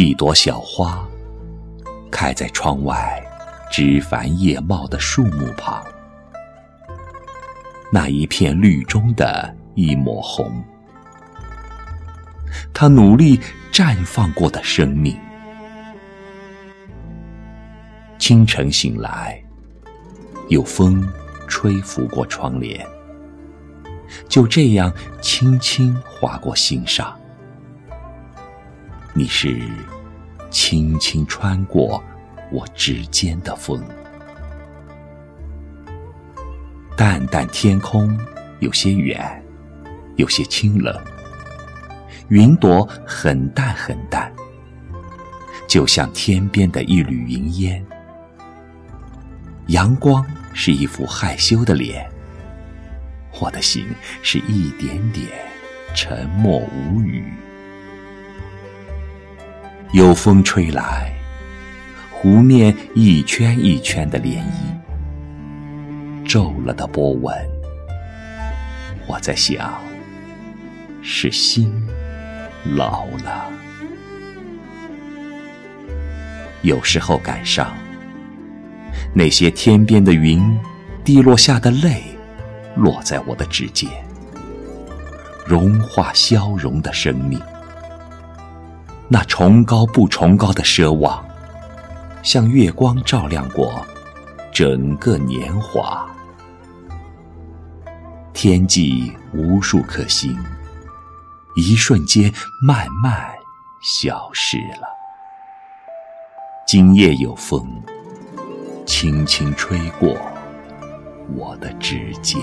一朵小花，开在窗外枝繁叶茂的树木旁。那一片绿中的一抹红，它努力绽放过的生命。清晨醒来，有风吹拂过窗帘，就这样轻轻划过心上。你是轻轻穿过我指尖的风。淡淡天空有些远，有些清冷，云朵很淡很淡，就像天边的一缕云烟。阳光是一副害羞的脸，我的心是一点点沉默无语。有风吹来，湖面一圈一圈的涟漪，皱了的波纹。我在想，是心老了。有时候感伤。那些天边的云，滴落下的泪，落在我的指尖，融化消融的生命。那崇高不崇高的奢望，像月光照亮过整个年华。天际无数颗星，一瞬间慢慢消失了。今夜有风。轻轻吹过我的指尖。